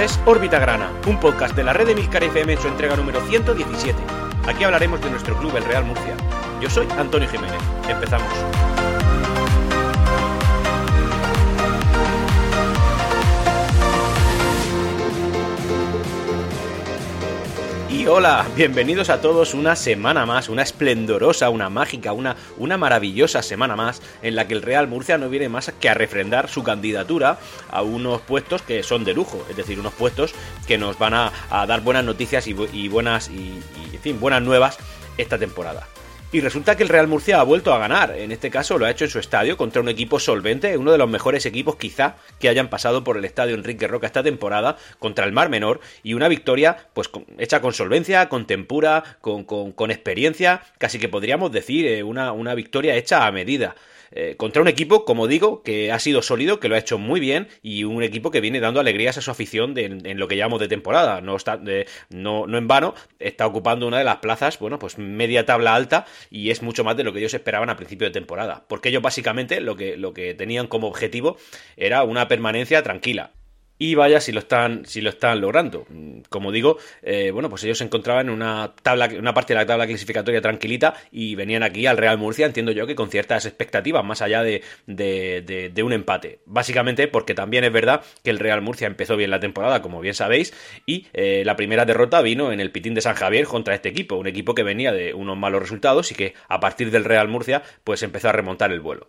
Es Órbita Grana, un podcast de la red de Milcar FM en su entrega número 117. Aquí hablaremos de nuestro club, el Real Murcia. Yo soy Antonio Jiménez. Empezamos. Y hola, bienvenidos a todos una semana más, una esplendorosa, una mágica, una, una maravillosa semana más en la que el Real Murcia no viene más que a refrendar su candidatura a unos puestos que son de lujo, es decir, unos puestos que nos van a, dar buenas noticias y, buenas y, y, en fin, buenas nuevas esta temporada. Y resulta que el Real Murcia ha vuelto a ganar. En este caso lo ha hecho en su estadio contra un equipo solvente, uno de los mejores equipos quizá que hayan pasado por el estadio Enrique Roca esta temporada contra el Mar Menor. Y una victoria pues hecha con solvencia, con tempura, con, con, experiencia. Casi que podríamos decir eh, una, una victoria hecha a medida. Eh, contra un equipo, como digo, que ha sido sólido, que lo ha hecho muy bien y un equipo que viene dando alegrías a su afición en lo que llamamos de temporada. No, está, no, no en vano, está ocupando una de las plazas, bueno, pues media tabla alta y es mucho más de lo que ellos esperaban a principio de temporada. Porque ellos básicamente lo que, lo que tenían como objetivo era una permanencia tranquila y vaya si lo están, si lo están logrando. Como digo, eh, bueno, pues ellos se encontraban en una tabla, una parte de la tabla clasificatoria tranquilita y venían aquí al Real Murcia, entiendo yo que con ciertas expectativas, más allá de, de, de, un empate. Básicamente porque también es verdad que el Real Murcia empezó bien la temporada, como bien sabéis, y eh, la primera derrota vino en el Pitín de San Javier contra este equipo, un equipo que venía de unos malos resultados y que a partir del Real Murcia pues empezó a remontar el vuelo.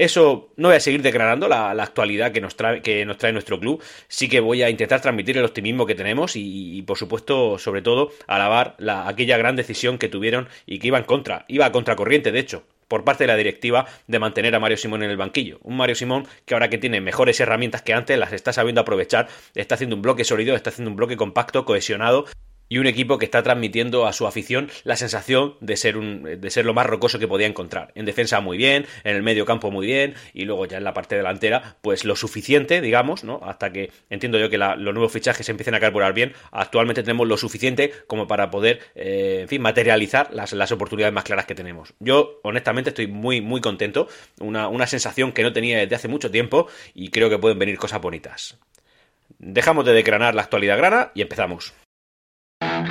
Eso no voy a seguir declarando la, actualidad que nos, trae, que nos trae nuestro club. Sí que voy a intentar transmitir el optimismo que tenemos y, por supuesto, sobre todo, alabar la, aquella gran decisión que tuvieron y que iba en contra, iba a contracorriente, de hecho, por parte de la directiva de mantener a Mario Simón en el banquillo. Un Mario Simón que ahora que tiene mejores herramientas que antes las está sabiendo aprovechar, está haciendo un bloque sólido, está haciendo un bloque compacto, cohesionado y un equipo que está transmitiendo a su afición la sensación de ser, un, de ser lo más rocoso que podía encontrar. En defensa muy bien, en el medio campo muy bien, y luego ya en la parte delantera, pues lo suficiente, digamos, ¿no? Hasta que entiendo yo que los nuevos fichajes empiecen a carburar bien. Actualmente tenemos lo suficiente como para poder, eh, en fin, materializar las, las, oportunidades más claras que tenemos. Yo, honestamente, estoy muy, muy contento. Una, una sensación que no tenía desde hace mucho tiempo, y creo que pueden venir cosas bonitas. Dejamos de decranar la actualidad grana y empezamos. Thank you.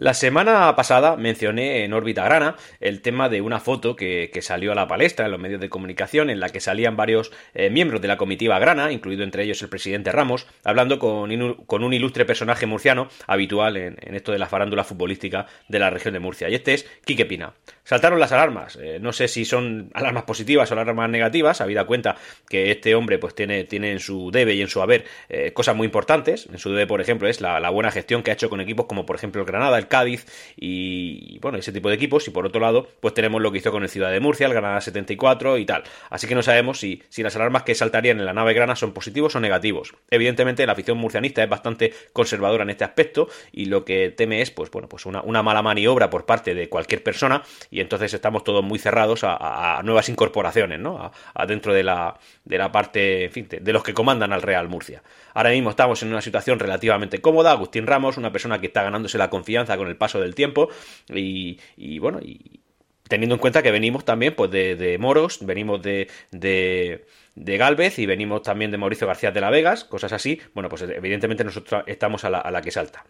La semana pasada mencioné en órbita grana el tema de una foto que, salió a la palestra en los medios de comunicación en la que salían varios eh, miembros de la comitiva grana, incluido entre ellos el presidente Ramos, hablando con, un ilustre personaje murciano habitual en, esto de la farándula futbolística de la región de Murcia. Y este es Quique Pina. Saltaron las alarmas. Eh, no sé si son alarmas positivas o alarmas negativas, habida cuenta que este hombre pues tiene, tiene en su debe y en su haber eh, cosas muy importantes. En su debe, por ejemplo, es la, buena gestión que ha hecho con equipos como por ejemplo el Granada, el Cádiz y, bueno, ese tipo de equipos. Y por otro lado, pues tenemos lo que hizo con el Ciudad de Murcia, el Granada 74 y tal. Así que no sabemos si, si las alarmas que saltarían en la nave grana son positivos o negativos. Evidentemente, la afición murcianista es bastante conservadora en este aspecto y lo que teme es, pues bueno, pues una, una mala maniobra por parte de cualquier persona y entonces estamos todos muy cerrados a, nuevas incorporaciones, ¿no? A, dentro de la, de la parte, en fin, de los que comandan al Real Murcia. Ahora mismo estamos en una situación relativamente cómoda. Agustín Ramos, una persona que está ganándose la confianza con el paso del tiempo y, bueno, y teniendo en cuenta que venimos también pues de, Moros, venimos de, de, de, Galvez y venimos también de Mauricio García de la Vegas, cosas así, bueno, pues evidentemente nosotros estamos a la, a la que salta.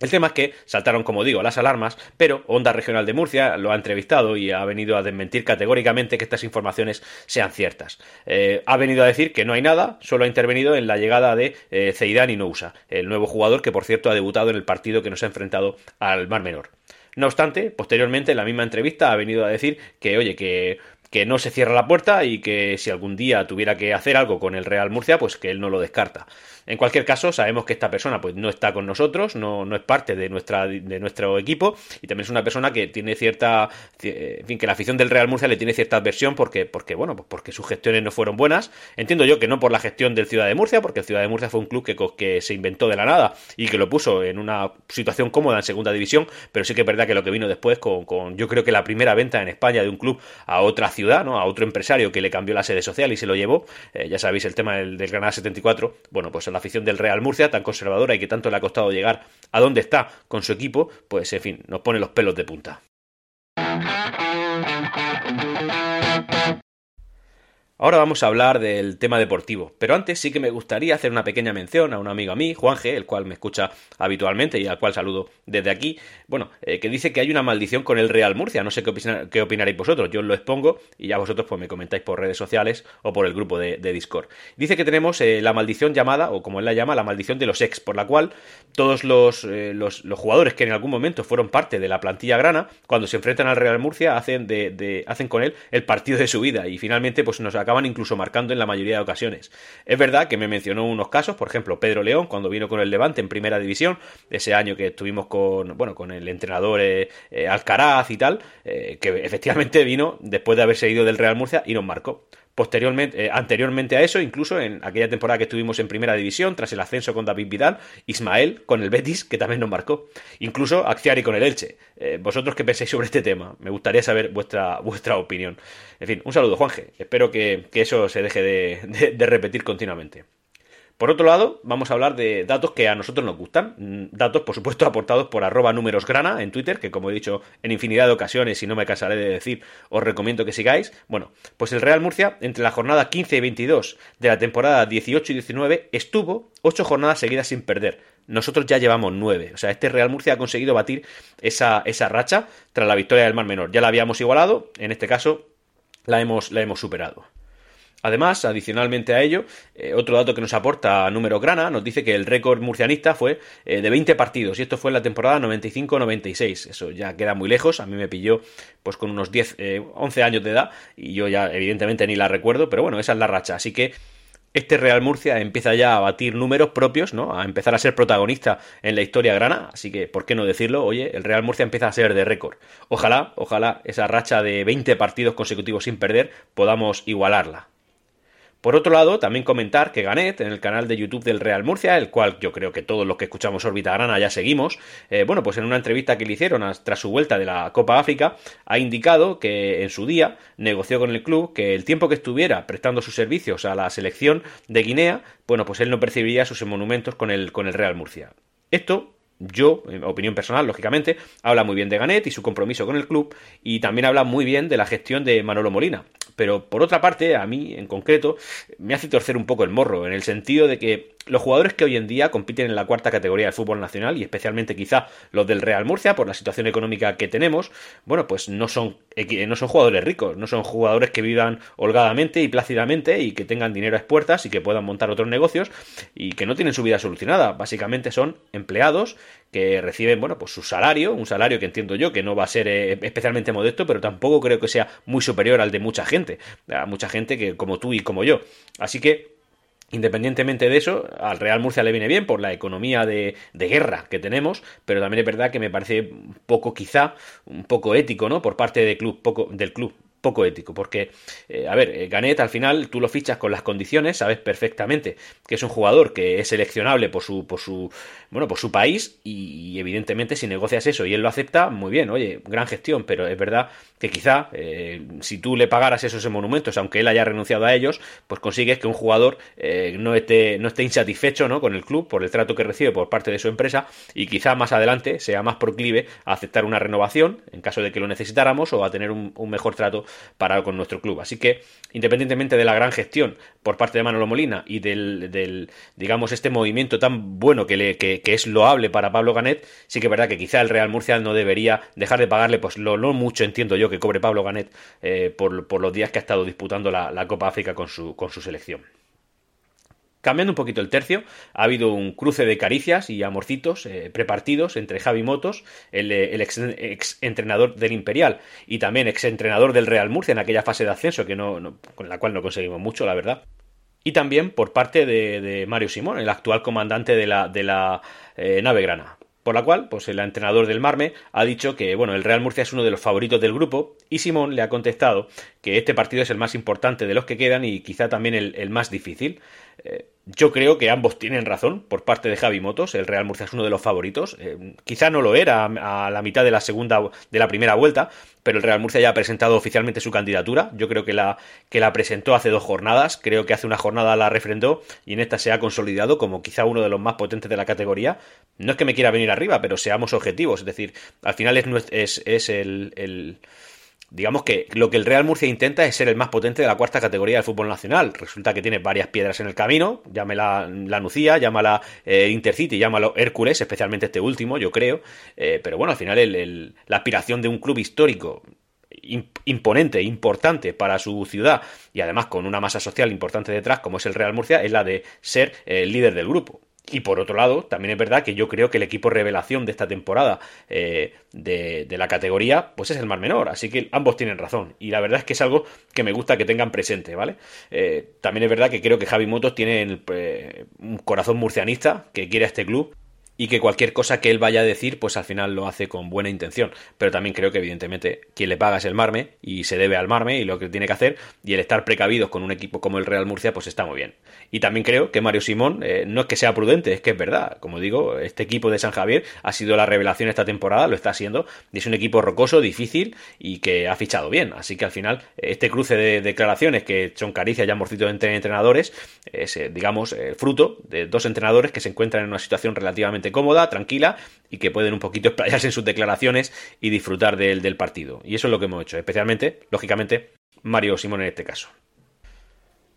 El tema es que saltaron, como digo, las alarmas, pero Onda Regional de Murcia lo ha entrevistado y ha venido a desmentir categóricamente que estas informaciones sean ciertas. Eh, ha venido a decir que no hay nada, solo ha intervenido en la llegada de eh, Zeidan Inousa, el nuevo jugador que, por cierto, ha debutado en el partido que nos ha enfrentado al Mar Menor. No obstante, posteriormente, en la misma entrevista ha venido a decir que, oye, que que no se cierra la puerta y que si algún día tuviera que hacer algo con el Real Murcia, pues que él no lo descarta. En cualquier caso, sabemos que esta persona pues no está con nosotros, no, no es parte de, nuestra, de nuestro equipo y también es una persona que tiene cierta, en fin, que la afición del Real Murcia le tiene cierta adversión porque, porque bueno, pues porque sus gestiones no fueron buenas. Entiendo yo que no por la gestión del Ciudad de Murcia, porque el Ciudad de Murcia fue un club que, que se inventó de la nada y que lo puso en una situación cómoda en segunda división, pero sí que es verdad que lo que vino después con, con yo creo que la primera venta en España de un club a otra ciudad, ¿no? A otro empresario que le cambió la sede social y se lo llevó, eh, ya sabéis el tema del, del Granada 74, bueno, pues la afición del Real Murcia tan conservadora y que tanto le ha costado llegar a donde está con su equipo, pues en fin, nos pone los pelos de punta. Ahora vamos a hablar del tema deportivo, pero antes sí que me gustaría hacer una pequeña mención a un amigo a mí, Juanje, el cual me escucha habitualmente y al cual saludo desde aquí, bueno, eh, que dice que hay una maldición con el Real Murcia, no sé qué, opinaréis vosotros, yo lo expongo y ya vosotros pues me comentáis por redes sociales o por el grupo de, Discord. Dice que tenemos eh, la maldición llamada, o como él la llama, la maldición de los ex, por la cual todos los, eh, los, jugadores que en algún momento fueron parte de la plantilla grana, cuando se enfrentan al Real Murcia, hacen, de, hacen con él el partido de su vida. Y finalmente pues nos acaban incluso marcando en la mayoría de ocasiones. Es verdad que me mencionó unos casos, por ejemplo, Pedro León, cuando vino con el Levante en primera división, ese año que estuvimos con, bueno, con el entrenador eh, eh, Alcaraz y tal, eh, que efectivamente vino después de haberse ido del Real Murcia y nos marcó. Posteriormente, eh, anteriormente a eso, incluso en aquella temporada que estuvimos en primera división, tras el ascenso con David Vidal, Ismael con el Betis, que también nos marcó. Incluso Acciari con el Elche. Eh, ¿Vosotros qué pensáis sobre este tema? Me gustaría saber vuestra, vuestra opinión. En fin, un saludo, Juanje. Espero que, eso se deje de repetir continuamente. Por otro lado, vamos a hablar de datos que a nosotros nos gustan. Mm, datos, por supuesto, aportados por arroba númerosgrana en Twitter, que como he dicho en infinidad de ocasiones y no me cansaré de decir, os recomiendo que sigáis. Bueno, pues el Real Murcia, entre la jornada 15 y 22 de la temporada 18 y 19, estuvo 8 jornadas seguidas sin perder. Nosotros ya llevamos 9. O sea, este Real Murcia ha conseguido batir esa, esa racha tras la victoria del Mar Menor. Ya la habíamos igualado, en este caso la hemos, la hemos superado. Además, adicionalmente a ello, eh, otro dato que nos aporta Número Grana nos dice que el récord murcianista fue eh, de 20 partidos y esto fue en la temporada 95-96. Eso ya queda muy lejos, a mí me pilló pues con unos 10, 11 eh, años de edad y yo ya evidentemente ni la recuerdo, pero bueno, esa es la racha. Así que este Real Murcia empieza ya a batir números propios, ¿no? A empezar a ser protagonista en la historia grana, así que, ¿por qué no decirlo? Oye, el Real Murcia empieza a ser de récord. Ojalá, ojalá esa racha de 20 partidos consecutivos sin perder podamos igualarla. Por otro lado, también comentar que Ganet, en el canal de YouTube del Real Murcia, el cual yo creo que todos los que escuchamos Órbita Grana ya seguimos, eh, bueno, pues en una entrevista que le hicieron tras su vuelta de la Copa África, ha indicado que en su día negoció con el club que el tiempo que estuviera prestando sus servicios a la selección de Guinea, bueno, pues él no percibiría sus monumentos con el, con el Real Murcia. Esto yo, en opinión personal, lógicamente, habla muy bien de Ganet y su compromiso con el club y también habla muy bien de la gestión de Manolo Molina. Pero por otra parte, a mí en concreto, me hace torcer un poco el morro, en el sentido de que los jugadores que hoy en día compiten en la cuarta categoría del fútbol nacional y especialmente quizá los del Real Murcia por la situación económica que tenemos, bueno, pues no son, no son jugadores ricos, no son jugadores que vivan holgadamente y plácidamente y que tengan dinero a expuertas y que puedan montar otros negocios y que no tienen su vida solucionada. Básicamente son empleados que reciben, bueno, pues su salario, un salario que entiendo yo que no va a ser eh, especialmente modesto, pero tampoco creo que sea muy superior al de mucha gente, a mucha gente que como tú y como yo. Así que Independientemente de eso, al Real Murcia le viene bien por la economía de, guerra que tenemos, pero también es verdad que me parece un poco quizá, un poco ético, ¿no? Por parte club, poco, del club, poco ético, porque, eh, a ver, eh, Ganet al final tú lo fichas con las condiciones, sabes perfectamente que es un jugador que es seleccionable por su, por su, bueno, por su país y, evidentemente si negocias eso y él lo acepta, muy bien, oye, gran gestión, pero es verdad que quizá eh, si tú le pagaras esos monumentos, aunque él haya renunciado a ellos, pues consigues que un jugador no, esté, no esté insatisfecho ¿no? con el club por el trato que recibe por parte de su empresa y quizá más adelante sea más proclive a aceptar una renovación en caso de que lo necesitáramos o a tener un mejor trato para con nuestro club. Así que, independientemente de la gran gestión por parte de Manolo Molina y del, digamos, este movimiento tan bueno que, le, que, es loable para Pablo Ganet, sí que es verdad que quizá el Real Murcia no debería dejar de pagarle, pues lo mucho entiendo yo que cobre Pablo Ganet eh, por, por, los días que ha estado disputando la, la Copa África con su, con su selección. Cambiando un poquito el tercio, ha habido un cruce de caricias y amorcitos eh, prepartidos entre Javi Motos, el, eh, ex, entrenador del Imperial, y también ex entrenador del Real Murcia en aquella fase de ascenso que no, con la cual no conseguimos mucho, la verdad. Y también por parte de, Mario Simón, el actual comandante de la, de la eh, nave grana. Por la cual, pues el entrenador del Marme ha dicho que bueno, el Real Murcia es uno de los favoritos del grupo y Simón le ha contestado que este partido es el más importante de los que quedan y quizá también el, más difícil. Eh, yo creo que ambos tienen razón por parte de Javi Motos. El Real Murcia es uno de los favoritos. Eh, quizá no lo era a, la mitad de la segunda de la primera vuelta, pero el Real Murcia ya ha presentado oficialmente su candidatura. Yo creo que la, que la presentó hace dos jornadas. Creo que hace una jornada la refrendó y en esta se ha consolidado como quizá uno de los más potentes de la categoría. No es que me quiera venir arriba, pero seamos objetivos. Es decir, al final es, es, es el digamos que lo que el Real Murcia intenta es ser el más potente de la cuarta categoría del fútbol nacional. Resulta que tiene varias piedras en el camino, llámela la Nucía, llámala eh, Intercity, llámalo Hércules, especialmente este último, yo creo. Eh, pero bueno, al final la aspiración de un club histórico imponente, importante para su ciudad y además con una masa social importante detrás, como es el Real Murcia, es la de ser el líder del grupo. Y por otro lado, también es verdad que yo creo que el equipo revelación de esta temporada eh, de, la categoría, pues es el Mar Menor. Así que ambos tienen razón. Y la verdad es que es algo que me gusta que tengan presente, ¿vale? Eh, también es verdad que creo que Javi Motos tiene eh, un corazón murcianista que quiere a este club y que cualquier cosa que él vaya a decir, pues al final lo hace con buena intención. Pero también creo que evidentemente quien le paga es el Marme y se debe al Marme y lo que tiene que hacer y el estar precavidos con un equipo como el Real Murcia, pues está muy bien. Y también creo que Mario Simón eh, no es que sea prudente, es que es verdad. Como digo, este equipo de San Javier ha sido la revelación esta temporada, lo está siendo, y es un equipo rocoso, difícil y que ha fichado bien. Así que al final, este cruce de declaraciones que son caricias ya morcitos entre entrenadores, es, eh, digamos, el fruto de dos entrenadores que se encuentran en una situación relativamente cómoda, tranquila y que pueden un poquito explayarse en sus declaraciones y disfrutar del, del partido. Y eso es lo que hemos hecho, especialmente, lógicamente, Mario Simón en este caso.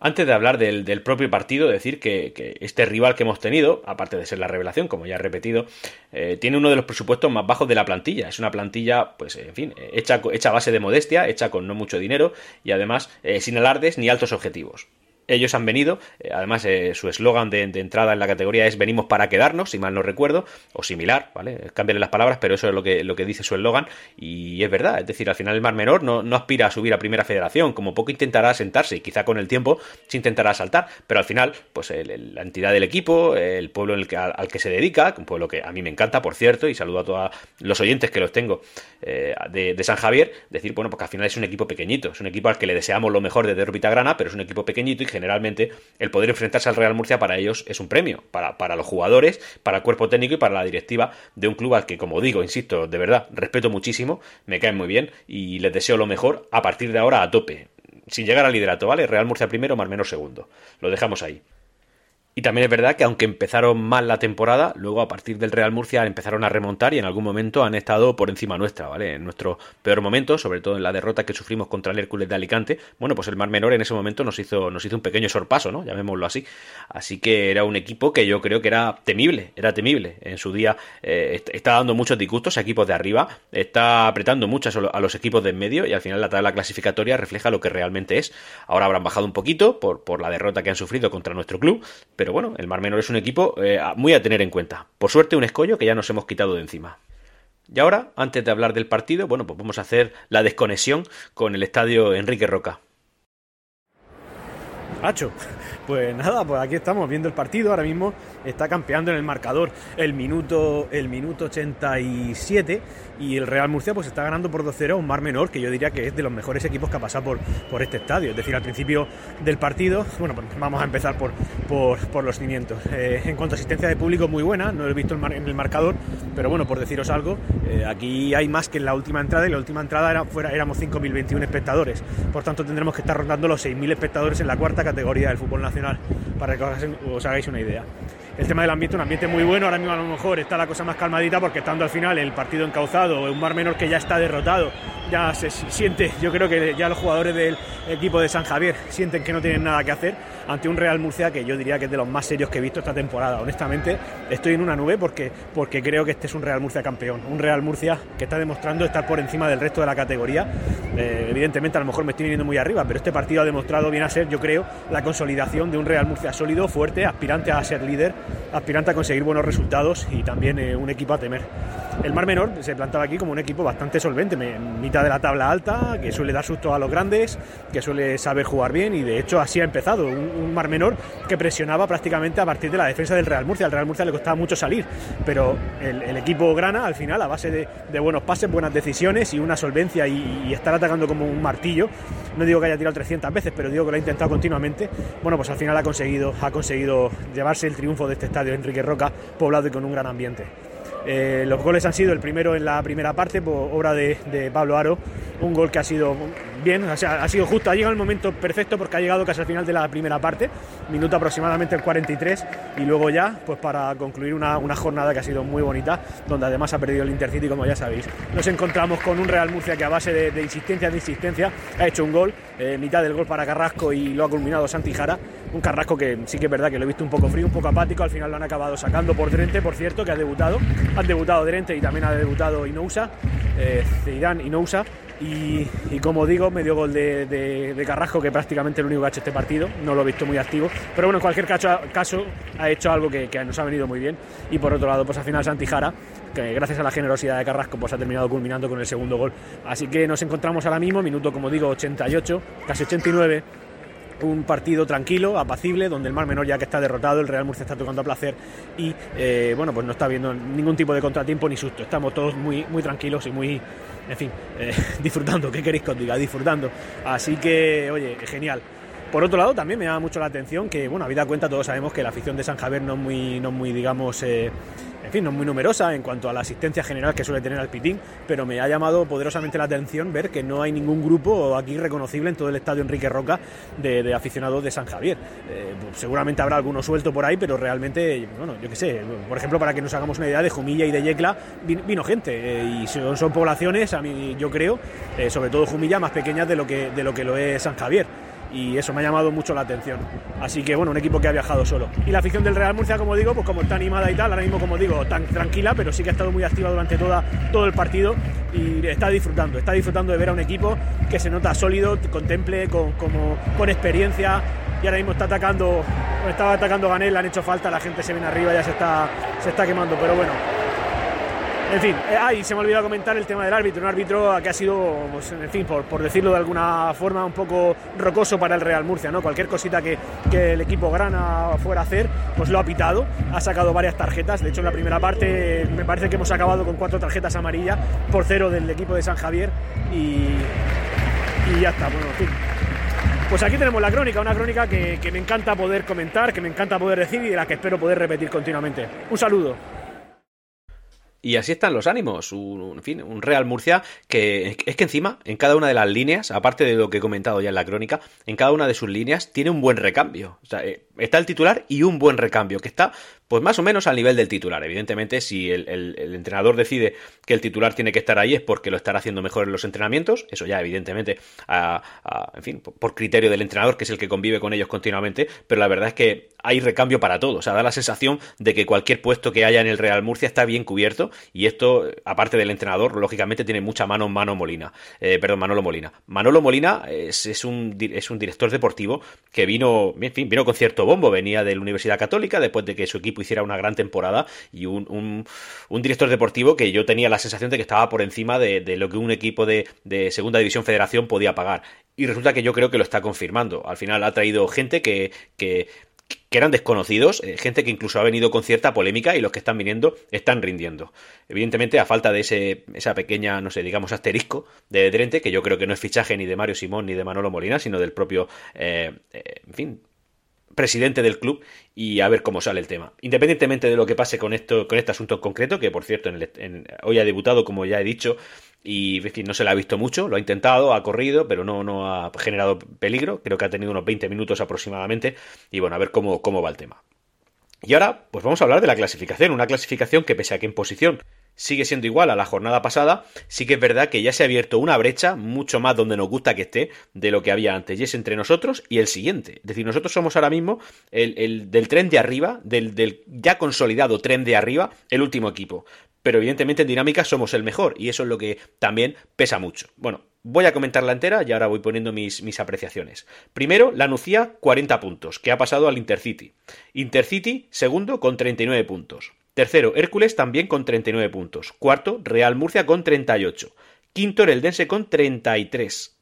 Antes de hablar del, propio partido, decir que, este rival que hemos tenido, aparte de ser la revelación, como ya he repetido, eh, tiene uno de los presupuestos más bajos de la plantilla. Es una plantilla, pues, en fin, hecha, hecha a base de modestia, hecha con no mucho dinero y además eh, sin alardes ni altos objetivos. Ellos han venido, eh, además eh, su eslogan de, entrada en la categoría es venimos para quedarnos, si mal no recuerdo, o similar, ¿vale? Cambian las palabras, pero eso es lo que, lo que dice su eslogan y es verdad, es decir, al final el Mar Menor no, no aspira a subir a Primera Federación, como poco intentará sentarse y quizá con el tiempo se intentará saltar, pero al final, pues la entidad del equipo, el pueblo en el que, al, que se dedica, un pueblo que a mí me encanta, por cierto, y saludo a todos los oyentes que los tengo eh, de, San Javier, decir, bueno, porque al final es un equipo pequeñito, es un equipo al que le deseamos lo mejor desde órbita grana, pero es un equipo pequeñito y generalmente el poder enfrentarse al Real Murcia para ellos es un premio, para, para los jugadores, para el cuerpo técnico y para la directiva de un club al que, como digo, insisto, de verdad, respeto muchísimo, me caen muy bien y les deseo lo mejor a partir de ahora a tope. Sin llegar al liderato, ¿vale? Real Murcia primero, más menos segundo. Lo dejamos ahí. Y también es verdad que aunque empezaron mal la temporada, luego a partir del Real Murcia empezaron a remontar y en algún momento han estado por encima nuestra, ¿vale? En nuestro peor momento, sobre todo en la derrota que sufrimos contra el Hércules de Alicante, bueno, pues el Mar Menor en ese momento nos hizo, nos hizo un pequeño sorpaso, ¿no? Llamémoslo así. Así que era un equipo que yo creo que era temible, era temible. En su día eh, está dando muchos disgustos a equipos de arriba, está apretando mucho a los equipos de en medio y al final la tabla clasificatoria refleja lo que realmente es. Ahora habrán bajado un poquito por, por la derrota que han sufrido contra nuestro club, pero bueno, el Mar Menor es un equipo eh, muy a tener en cuenta. Por suerte, un escollo que ya nos hemos quitado de encima. Y ahora, antes de hablar del partido, bueno, pues vamos a hacer la desconexión con el estadio Enrique Roca. Hacho, pues nada, pues aquí estamos viendo el partido. Ahora mismo está campeando en el marcador el minuto, el minuto 87 y el Real Murcia pues está ganando por 2-0 un Mar Menor, que yo diría que es de los mejores equipos que ha pasado por, por este estadio. Es decir, al principio del partido, bueno, pues vamos a empezar por, por, los cimientos. Eh, en cuanto a asistencia de público, muy buena, no he visto en el marcador, pero bueno, por deciros algo, eh, aquí hay más que en la última entrada, y la última entrada era, fuera, éramos 5.021 espectadores, por tanto tendremos que estar rondando los 6.000 espectadores en la cuarta categoría del fútbol nacional, para que os hagáis una idea el tema del ambiente, un ambiente muy bueno. Ahora mismo a lo mejor está la cosa más calmadita porque estando al final el partido encauzado, un mar menor que ya está derrotado, ya se siente, yo creo que ya los jugadores del equipo de San Javier sienten que no tienen nada que hacer ante un Real Murcia que yo diría que es de los más serios que he visto esta temporada. Honestamente, estoy en una nube porque, porque creo que este es un Real Murcia campeón, un Real Murcia que está demostrando estar por encima del resto de la categoría. Eh, evidentemente, a lo mejor me estoy viniendo muy arriba, pero este partido ha demostrado bien a ser, yo creo, la consolidación de un Real Murcia sólido, fuerte, aspirante a ser líder, aspirante a conseguir buenos resultados y también eh, un equipo a temer. El Mar Menor se plantaba aquí como un equipo bastante solvente, en mitad de la tabla alta, que suele dar susto a los grandes, que suele saber jugar bien y de hecho así ha empezado. Un, Mar Menor que presionaba prácticamente a partir de la defensa del Real Murcia. Al Real Murcia le costaba mucho salir, pero el, equipo grana al final a base de, buenos pases, buenas decisiones y una solvencia y, estar atacando como un martillo. No digo que haya tirado 300 veces, pero digo que lo ha intentado continuamente. Bueno, pues al final ha conseguido, ha conseguido llevarse el triunfo de este estadio Enrique Roca, poblado y con un gran ambiente. Eh, los goles han sido el primero en la primera parte, por obra de, Pablo Aro, un gol que ha sido bien, ha sido justo, ha llegado el momento perfecto porque ha llegado casi al final de la primera parte, minuto aproximadamente el 43, y luego ya, pues para concluir una, jornada que ha sido muy bonita, donde además ha perdido el Intercity, como ya sabéis. Nos encontramos con un Real Murcia que a base de, insistencia, de insistencia, ha hecho un gol, eh, mitad del gol para Carrasco y lo ha culminado Santi Jara, un Carrasco que sí que es verdad que lo he visto un poco frío, un poco apático, al final lo han acabado sacando por Drente, por cierto, que ha debutado, han debutado Drente y también ha debutado Inousa, eh, Zidane Inousa, y, como digo, medio gol de, Carrasco, que prácticamente el único que ha hecho este partido. No lo he visto muy activo. Pero bueno, en cualquier caso, ha hecho algo que, nos ha venido muy bien. Y por otro lado, pues al final Santijara, que gracias a la generosidad de Carrasco, pues ha terminado culminando con el segundo gol. Así que nos encontramos ahora mismo, minuto como digo, 88, casi 89 un partido tranquilo, apacible, donde el Mar Menor ya que está derrotado, el Real Murcia está tocando a placer y eh, bueno, pues no está viendo ningún tipo de contratiempo ni susto. Estamos todos muy, muy tranquilos y muy, en fin, eh, disfrutando, ¿qué queréis que os diga? Disfrutando. Así que, oye, genial. Por otro lado, también me llama mucho la atención que, bueno, habida cuenta, todos sabemos que la afición de San Javier no es muy, no muy digamos, eh, en fin, no es muy numerosa en cuanto a la asistencia general que suele tener al Pitín, pero me ha llamado poderosamente la atención ver que no hay ningún grupo aquí reconocible en todo el estadio Enrique Roca de, aficionados de San Javier. Eh, seguramente habrá alguno suelto por ahí, pero realmente, bueno, yo qué sé, por ejemplo, para que nos hagamos una idea, de Jumilla y de Yecla vino, gente, y son, poblaciones, a mí yo creo, sobre todo Jumilla, más pequeñas de lo que, de lo, que lo es San Javier y eso me ha llamado mucho la atención. Así que bueno, un equipo que ha viajado solo. Y la afición del Real Murcia, como digo, pues como está animada y tal, ahora mismo como digo, tan tranquila, pero sí que ha estado muy activa durante toda, todo el partido y está disfrutando, está disfrutando de ver a un equipo que se nota sólido, contemple, con, como, con experiencia y ahora mismo está atacando, estaba atacando Ganel, le han hecho falta, la gente se viene arriba, ya se está, se está quemando, pero bueno, en fin, eh, se me olvidó comentar el tema del árbitro, un árbitro que ha sido, pues, en fin, por, decirlo de alguna forma, un poco rocoso para el Real Murcia, ¿no? Cualquier cosita que, el equipo grana fuera a hacer, pues lo ha pitado, ha sacado varias tarjetas, de hecho en la primera parte me parece que hemos acabado con cuatro tarjetas amarillas por cero del equipo de San Javier y, y ya está, bueno, en fin. Pues aquí tenemos la crónica, una crónica que, que me encanta poder comentar, que me encanta poder decir y de la que espero poder repetir continuamente. Un saludo. Y así están los ánimos. Un, en fin, un Real Murcia que es que encima, en cada una de las líneas, aparte de lo que he comentado ya en la crónica, en cada una de sus líneas tiene un buen recambio. O sea, eh, está el titular y un buen recambio, que está pues más o menos al nivel del titular. Evidentemente, si el, entrenador decide que el titular tiene que estar ahí es porque lo estará haciendo mejor en los entrenamientos. Eso ya, evidentemente, en fin, por criterio del entrenador, que es el que convive con ellos continuamente. Pero la verdad es que hay recambio para todo. O sea, da la sensación de que cualquier puesto que haya en el Real Murcia está bien cubierto. Y esto, aparte del entrenador, lógicamente tiene mucha mano Mano Molina. Eh, perdón, Manolo Molina. Manolo Molina es, un, es un director deportivo que vino, en fin, vino con cierto bombo. Venía de la Universidad Católica después de que su equipo hiciera una gran temporada y un, director deportivo que yo tenía la sensación de que estaba por encima de, lo que un equipo de, de, Segunda División Federación podía pagar. Y resulta que yo creo que lo está confirmando. Al final ha traído gente que, que que eran desconocidos, eh, gente que incluso ha venido con cierta polémica y los que están viniendo están rindiendo. Evidentemente, a falta de ese, esa pequeña, no sé, digamos, asterisco de Drente, que yo creo que no es fichaje ni de Mario Simón ni de Manolo Molina, sino del propio, eh, eh, en fin, presidente del club y a ver cómo sale el tema. Independientemente de lo que pase con esto, con este asunto en concreto, que por cierto hoy ha debutado, como ya he dicho, y no se le ha visto mucho, lo ha intentado, ha corrido, pero no, no ha generado peligro, creo que ha tenido unos 20 minutos aproximadamente, y bueno, a ver cómo, cómo va el tema. Y ahora, pues vamos a hablar de la clasificación, una clasificación que pese a que en posición sigue siendo igual a la jornada pasada, sí que es verdad que ya se ha abierto una brecha mucho más donde nos gusta que esté de lo que había antes, y es entre nosotros y el siguiente. Es decir, nosotros somos ahora mismo el, del tren de arriba, del, ya consolidado tren de arriba, el último equipo. Pero evidentemente en dinámica somos el mejor, y eso es lo que también pesa mucho. Bueno, Voy a comentarla entera y ahora voy poniendo mis, mis, apreciaciones. Primero, la Nucía, 40 puntos, que ha pasado al Intercity. Intercity, segundo, con 39 puntos. Tercero, Hércules también con 39 puntos. Cuarto, Real Murcia con 38. Quinto, el Dense con 33.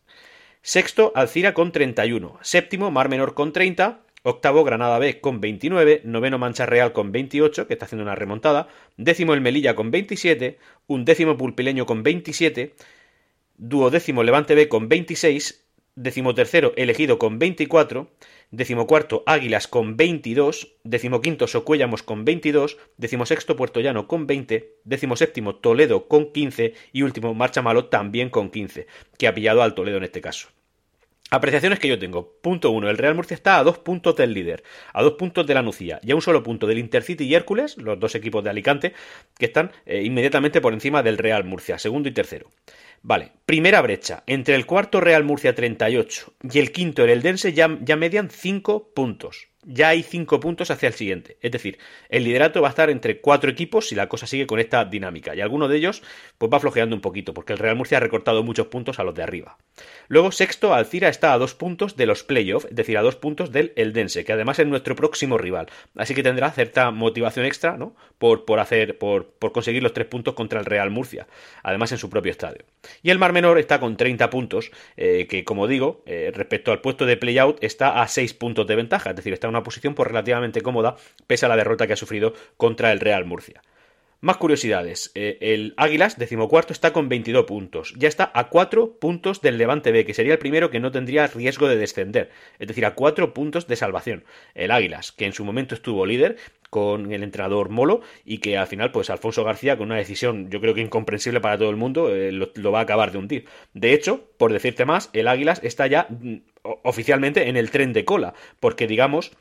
Sexto, Alcira con 31. Séptimo, Mar Menor con 30. Octavo, Granada B con 29. Noveno, Mancha Real con 28, que está haciendo una remontada. Décimo, el Melilla con 27. Undécimo, Pulpileño con 27. Duodécimo, Levante B con 26. Décimo tercero, Elegido con 24. Decimocuarto Águilas con 22, decimoquinto Socuéllamos con 22, decimosexto Puerto Llano con 20, decimoséptimo Toledo con 15 y último Marcha Malo también con 15, que ha pillado al Toledo en este caso. Apreciaciones que yo tengo. Punto 1. El Real Murcia está a dos puntos del líder, a dos puntos de la Nucía y a un solo punto del Intercity y Hércules, los dos equipos de Alicante, que están eh, inmediatamente por encima del Real Murcia, segundo y tercero. Vale, primera brecha. Entre el cuarto Real Murcia 38 y el quinto el Eldense ya, ya median 5 puntos ya hay cinco puntos hacia el siguiente. Es decir, el liderato va a estar entre cuatro equipos si la cosa sigue con esta dinámica. Y alguno de ellos pues va flojeando un poquito, porque el Real Murcia ha recortado muchos puntos a los de arriba. Luego, sexto, Alcira está a dos puntos de los playoffs, es decir, a dos puntos del Eldense, que además es nuestro próximo rival. Así que tendrá cierta motivación extra, ¿no? Por, por hacer, por, por conseguir los tres puntos contra el Real Murcia. Además en su propio estadio. Y el Mar Menor está con 30 puntos, eh, que como digo, eh, respecto al puesto de playout, está a 6 puntos de ventaja. Es decir, está una posición por relativamente cómoda, pese a la derrota que ha sufrido contra el Real Murcia. Más curiosidades. Eh, el Águilas, decimocuarto, está con 22 puntos. Ya está a 4 puntos del Levante B, que sería el primero que no tendría riesgo de descender. Es decir, a 4 puntos de salvación. El Águilas, que en su momento estuvo líder con el entrenador Molo y que al final, pues Alfonso García, con una decisión yo creo que incomprensible para todo el mundo, eh, lo, lo va a acabar de hundir. De hecho, por decirte más, el Águilas está ya mm, oficialmente en el tren de cola, porque digamos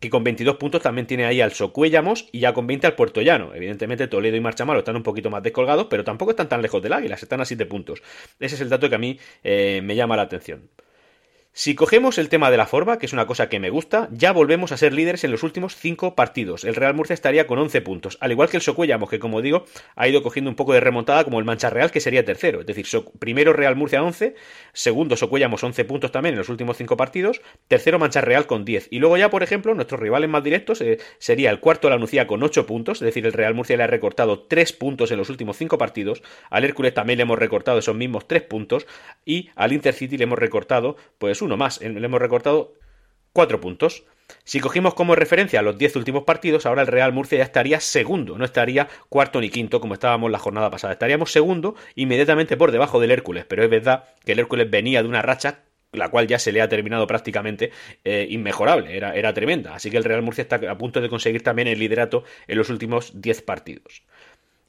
que con 22 puntos también tiene ahí al Socuéllamos y ya con 20 al Puerto Llano. Evidentemente Toledo y Marchamalo están un poquito más descolgados, pero tampoco están tan lejos del Águila, están a 7 puntos. Ese es el dato que a mí eh, me llama la atención. Si cogemos el tema de la forma, que es una cosa que me gusta, ya volvemos a ser líderes en los últimos 5 partidos. El Real Murcia estaría con 11 puntos, al igual que el Socuellamos, que como digo, ha ido cogiendo un poco de remontada como el Mancha Real, que sería tercero. Es decir, primero Real Murcia 11, segundo Socuellamos 11 puntos también en los últimos 5 partidos, tercero Mancha Real con 10. Y luego ya, por ejemplo, nuestros rivales más directos eh, sería el cuarto La Nucía con 8 puntos, es decir, el Real Murcia le ha recortado 3 puntos en los últimos 5 partidos, al Hércules también le hemos recortado esos mismos 3 puntos y al Intercity le hemos recortado pues uno más, le hemos recortado 4 puntos. Si cogimos como referencia los 10 últimos partidos, ahora el Real Murcia ya estaría segundo, no estaría cuarto ni quinto como estábamos la jornada pasada. Estaríamos segundo inmediatamente por debajo del Hércules, pero es verdad que el Hércules venía de una racha la cual ya se le ha terminado prácticamente eh, inmejorable, era, era tremenda. Así que el Real Murcia está a punto de conseguir también el liderato en los últimos 10 partidos.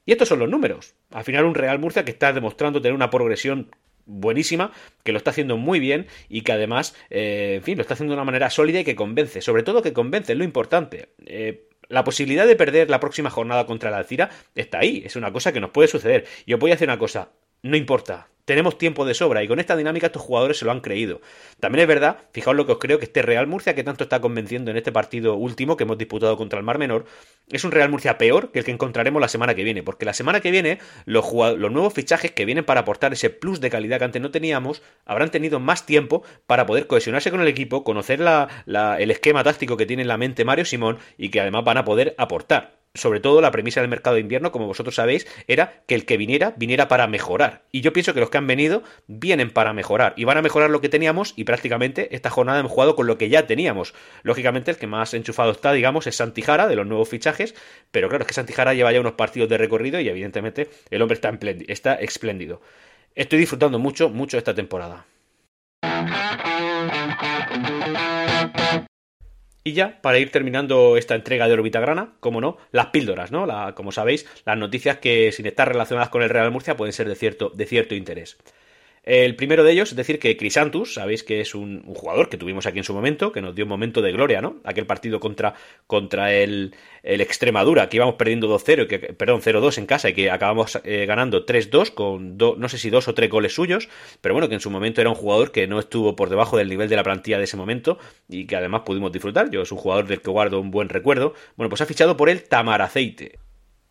Y estos son los números. Al final un Real Murcia que está demostrando tener una progresión buenísima, que lo está haciendo muy bien y que además, eh, en fin, lo está haciendo de una manera sólida y que convence, sobre todo que convence, es lo importante. Eh, la posibilidad de perder la próxima jornada contra la Alcira está ahí, es una cosa que nos puede suceder. Y os voy a decir una cosa, no importa, tenemos tiempo de sobra y con esta dinámica estos jugadores se lo han creído. También es verdad, fijaos lo que os creo, que este Real Murcia que tanto está convenciendo en este partido último que hemos disputado contra el Mar Menor, es un Real Murcia peor que el que encontraremos la semana que viene, porque la semana que viene los, nuevos fichajes que vienen para aportar ese plus de calidad que antes no teníamos, habrán tenido más tiempo para poder cohesionarse con el equipo, conocer el esquema táctico que tiene en la mente Mario Simón y que además van a poder aportar sobre todo la premisa del mercado de invierno, como vosotros sabéis, era que el que viniera, viniera para mejorar. Y yo pienso que los que han venido vienen para mejorar. Y van a mejorar lo que teníamos y prácticamente esta jornada hemos jugado con lo que ya teníamos. Lógicamente el que más enchufado está, digamos, es Santijara, de los nuevos fichajes. Pero claro, es que Santijara lleva ya unos partidos de recorrido y evidentemente el hombre está, está espléndido. Estoy disfrutando mucho, mucho esta temporada. Y ya, para ir terminando esta entrega de Orbita Grana, como no, las píldoras, ¿no? La, como sabéis, las noticias que sin estar relacionadas con el Real Murcia pueden ser de cierto, de cierto interés. El primero de ellos es decir que Crisantus, sabéis que es un, jugador que tuvimos aquí en su momento, que nos dio un momento de gloria, ¿no? Aquel partido contra, contra el, Extremadura, que íbamos perdiendo 2-0, que, perdón, 0-2 en casa y que acabamos eh, ganando 3-2 con no sé si dos o tres goles suyos, pero bueno, que en su momento era un jugador que no estuvo por debajo del nivel de la plantilla de ese momento y que además pudimos disfrutar. Yo es un jugador del que guardo un buen recuerdo. Bueno, pues ha fichado por el Tamaraceite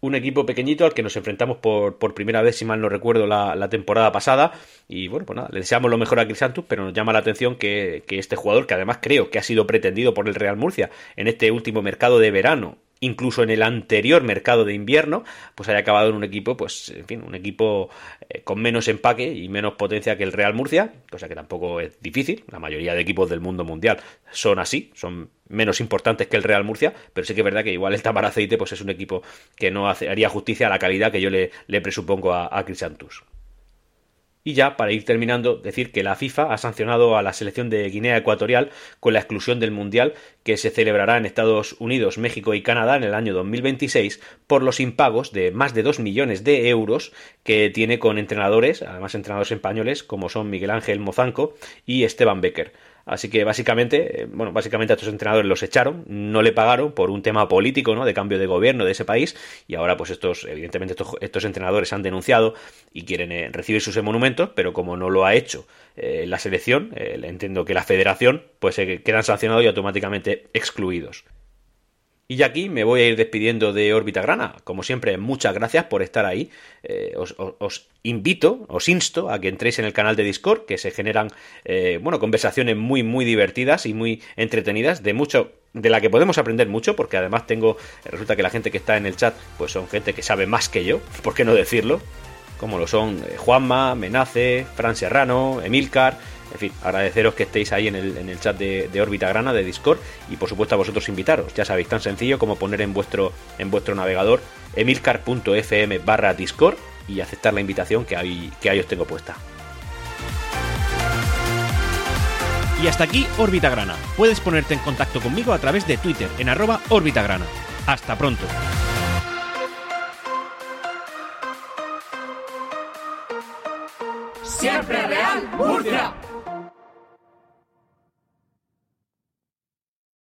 un equipo pequeñito al que nos enfrentamos por, por primera vez, si mal no recuerdo, la, temporada pasada. Y bueno, pues nada, le deseamos lo mejor a Crisantus, pero nos llama la atención que, que, este jugador, que además creo que ha sido pretendido por el Real Murcia en este último mercado de verano, incluso en el anterior mercado de invierno, pues haya acabado en un equipo, pues, en fin, un equipo eh, con menos empaque y menos potencia que el Real Murcia, cosa que tampoco es difícil. La mayoría de equipos del mundo mundial son así, son menos importantes que el Real Murcia, pero sí que es verdad que igual el Tamar Aceite pues es un equipo que no haría justicia a la calidad que yo le, presupongo a, a Crisantus. Y ya, para ir terminando, decir que la FIFA ha sancionado a la selección de Guinea Ecuatorial con la exclusión del Mundial que se celebrará en Estados Unidos, México y Canadá en el año 2026 por los impagos de más de 2 millones de euros que tiene con entrenadores, además entrenadores españoles como son Miguel Ángel Mozanco y Esteban Becker. Así que básicamente, eh, bueno, básicamente a estos entrenadores los echaron, no le pagaron por un tema político, ¿no? De cambio de gobierno de ese país y ahora pues estos, evidentemente estos, entrenadores han denunciado y quieren eh, recibir sus monumentos, pero como no lo ha hecho eh, la selección, entiendo que la federación, pues se quedan sancionados y automáticamente excluidos. Y aquí me voy a ir despidiendo de Órbita Grana. Como siempre, muchas gracias por estar ahí. Eh, os, invito, os insto a que entréis en el canal de Discord, que se generan, eh, bueno, conversaciones muy, muy divertidas y muy entretenidas, de mucho, de la que podemos aprender mucho, porque además tengo, resulta que la gente que está en el chat, pues son gente que sabe más que yo, ¿por qué no decirlo? Como lo son eh, Juanma, Menace, Fran Serrano, Emilcar en fin, agradeceros que estéis ahí en el, en el chat de, de Órbita Grana, de Discord, y por supuesto a vosotros invitaros. Ya sabéis, tan sencillo como poner en vuestro, en vuestro navegador emilcar.fm barra Discord y aceptar la invitación que ahí, que ahí os tengo puesta. Y hasta aquí Órbita Grana. Puedes ponerte en contacto conmigo a través de Twitter en arroba Grana. Hasta pronto. Siempre Real Murcia.